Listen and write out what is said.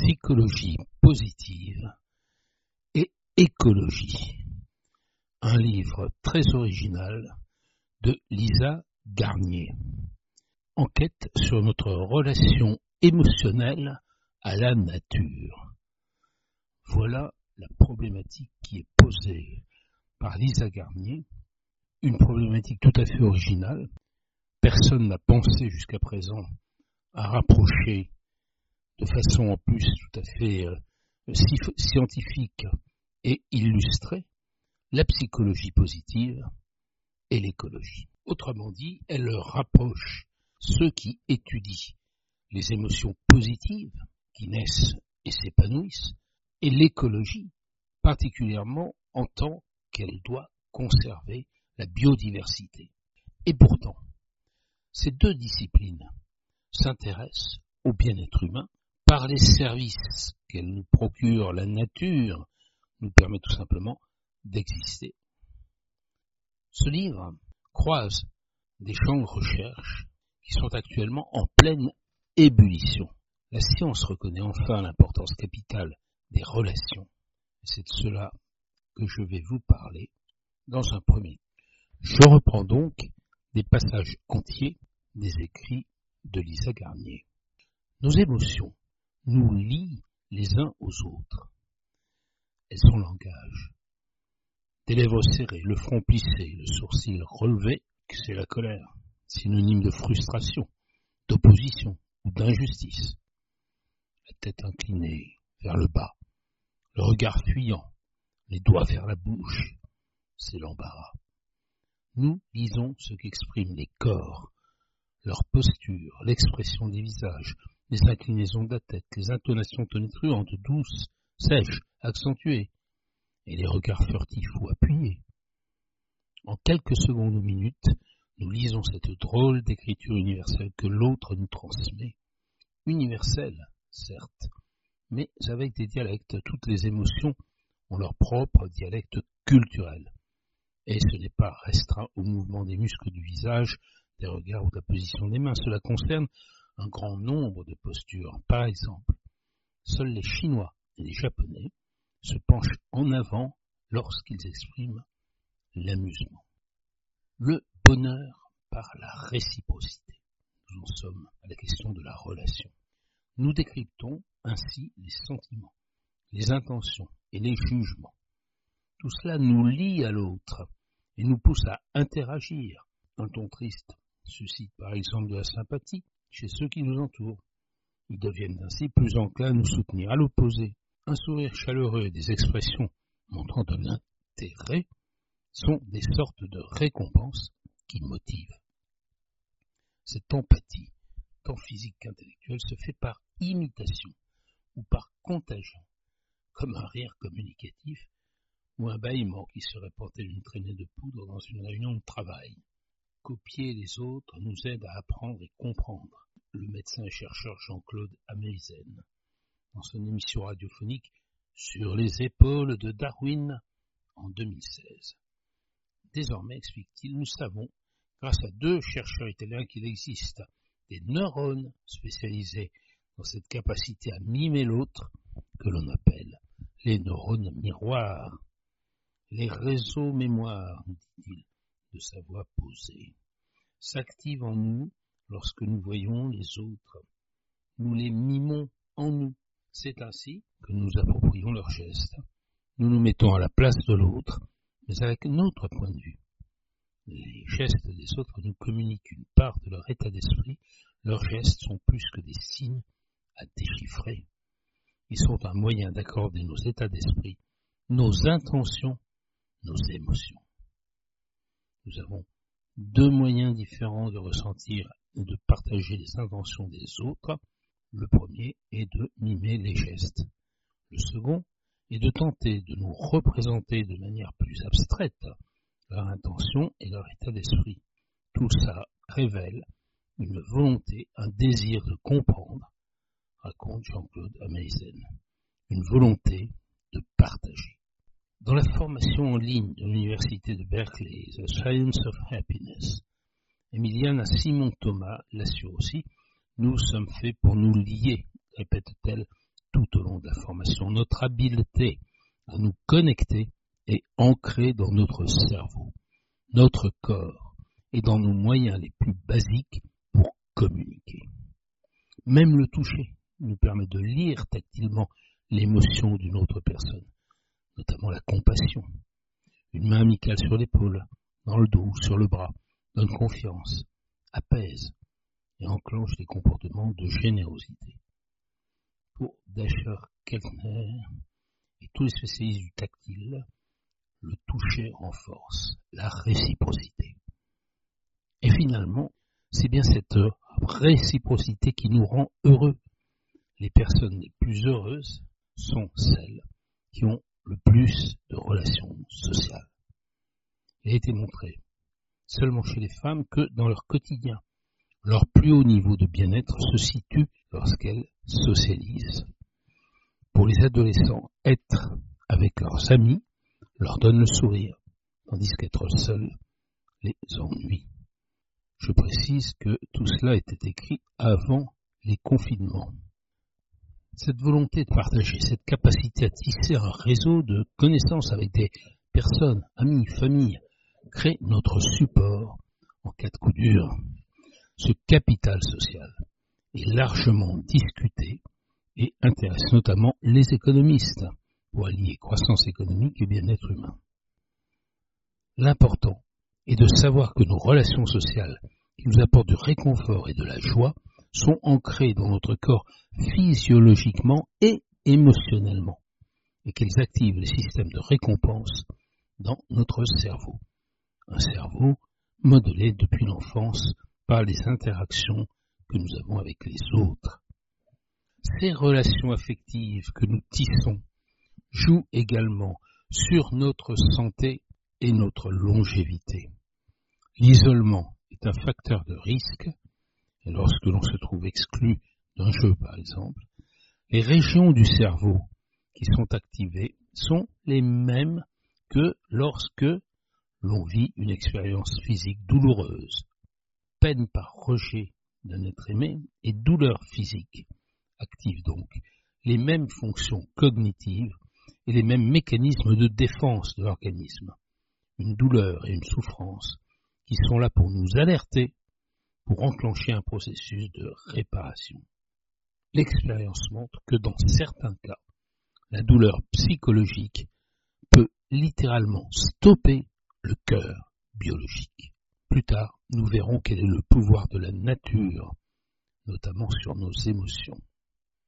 psychologie positive et écologie. Un livre très original de Lisa Garnier. Enquête sur notre relation émotionnelle à la nature. Voilà la problématique qui est posée par Lisa Garnier, une problématique tout à fait originale. Personne n'a pensé jusqu'à présent à rapprocher de façon en plus tout à fait euh, scientifique et illustrée la psychologie positive et l'écologie. Autrement dit, elle rapproche ceux qui étudient les émotions positives qui naissent et s'épanouissent et l'écologie, particulièrement en tant qu'elle doit conserver la biodiversité. Et pourtant, ces deux disciplines s'intéressent au bien-être humain par les services qu'elle nous procure, la nature nous permet tout simplement d'exister. Ce livre croise des champs de recherche qui sont actuellement en pleine ébullition. La science reconnaît enfin l'importance capitale des relations. C'est de cela que je vais vous parler dans un premier. Je reprends donc des passages entiers des écrits de Lisa Garnier. Nos émotions nous lient les uns aux autres. Elles sont langage. Des lèvres serrées, le front plissé, le sourcil relevé, c'est la colère, synonyme de frustration, d'opposition ou d'injustice. La tête inclinée vers le bas, le regard fuyant, les doigts vers la bouche, c'est l'embarras. Nous lisons ce qu'expriment les corps, leur posture, l'expression des visages, les inclinaisons de la tête, les intonations tonitruantes, douces, sèches, accentuées, et les regards furtifs ou appuyés. En quelques secondes ou minutes, nous lisons cette drôle d'écriture universelle que l'autre nous transmet. Universelle, certes, mais avec des dialectes. Toutes les émotions ont leur propre dialecte culturel. Et ce n'est pas restreint au mouvement des muscles du visage, des regards ou de la position des mains. Cela concerne un grand nombre de postures. Par exemple, seuls les Chinois et les Japonais se penchent en avant lorsqu'ils expriment l'amusement. Le bonheur par la réciprocité. Nous en sommes à la question de la relation. Nous décryptons ainsi les sentiments, les intentions et les jugements. Tout cela nous lie à l'autre et nous pousse à interagir. Un ton triste suscite par exemple de la sympathie, chez ceux qui nous entourent. Ils deviennent ainsi plus enclins à nous soutenir. À l'opposé, un sourire chaleureux et des expressions montrant de l'intérêt sont des sortes de récompenses qui motivent. Cette empathie, tant physique qu'intellectuelle, se fait par imitation ou par contagion, comme un rire communicatif ou un bâillement qui serait porté d'une traînée de poudre dans une réunion de travail. Copier les autres nous aide à apprendre et comprendre le médecin et chercheur Jean-Claude Ameisen, dans son émission radiophonique Sur les épaules de Darwin en 2016. Désormais, explique-t-il, nous savons, grâce à deux chercheurs italiens, qu'il existe des neurones spécialisés dans cette capacité à mimer l'autre que l'on appelle les neurones miroirs, les réseaux mémoire, dit-il, de sa voix posée, s'activent en nous lorsque nous voyons les autres. Nous les mimons en nous. C'est ainsi que nous approprions leurs gestes. Nous nous mettons à la place de l'autre, mais avec notre point de vue. Les gestes des autres nous communiquent une part de leur état d'esprit. Leurs gestes sont plus que des signes à déchiffrer. Ils sont un moyen d'accorder nos états d'esprit, nos intentions, nos émotions. Nous avons deux moyens différents de ressentir de partager les intentions des autres. Le premier est de mimer les gestes. Le second est de tenter de nous représenter de manière plus abstraite leur intention et leur état d'esprit. Tout ça révèle une volonté, un désir de comprendre, raconte Jean-Claude Ameisen, une volonté de partager. Dans la formation en ligne de l'Université de Berkeley, The Science of Happiness, Emiliana Simon Thomas l'assure aussi, nous sommes faits pour nous lier, répète-t-elle, tout au long de la formation. Notre habileté à nous connecter est ancrée dans notre cerveau, notre corps et dans nos moyens les plus basiques pour communiquer. Même le toucher nous permet de lire tactilement l'émotion d'une autre personne, notamment la compassion. Une main amicale sur l'épaule, dans le dos, sur le bras, donne confiance, apaise et enclenche des comportements de générosité. Pour Dasher Keltner et tous les spécialistes du tactile, le toucher renforce la réciprocité. Et finalement, c'est bien cette réciprocité qui nous rend heureux. Les personnes les plus heureuses sont celles qui ont le plus de relations sociales. Il a été montré seulement chez les femmes que dans leur quotidien, leur plus haut niveau de bien-être se situe lorsqu'elles socialisent. Pour les adolescents, être avec leurs amis leur donne le sourire, tandis qu'être seul les ennuie. Je précise que tout cela était écrit avant les confinements. Cette volonté de partager, cette capacité à tisser un réseau de connaissances avec des personnes, amis, familles, crée notre support en cas de coup dur. Ce capital social est largement discuté et intéresse notamment les économistes pour allier croissance économique et bien-être humain. L'important est de savoir que nos relations sociales qui nous apportent du réconfort et de la joie sont ancrées dans notre corps physiologiquement et émotionnellement et qu'elles activent les systèmes de récompense dans notre cerveau un cerveau modelé depuis l'enfance par les interactions que nous avons avec les autres. Ces relations affectives que nous tissons jouent également sur notre santé et notre longévité. L'isolement est un facteur de risque, et lorsque l'on se trouve exclu d'un jeu par exemple, les régions du cerveau qui sont activées sont les mêmes que lorsque l'on vit une expérience physique douloureuse, peine par rejet d'un être aimé et douleur physique, active donc. Les mêmes fonctions cognitives et les mêmes mécanismes de défense de l'organisme, une douleur et une souffrance qui sont là pour nous alerter, pour enclencher un processus de réparation. L'expérience montre que dans certains cas, la douleur psychologique peut littéralement stopper le cœur biologique. Plus tard, nous verrons quel est le pouvoir de la nature, notamment sur nos émotions.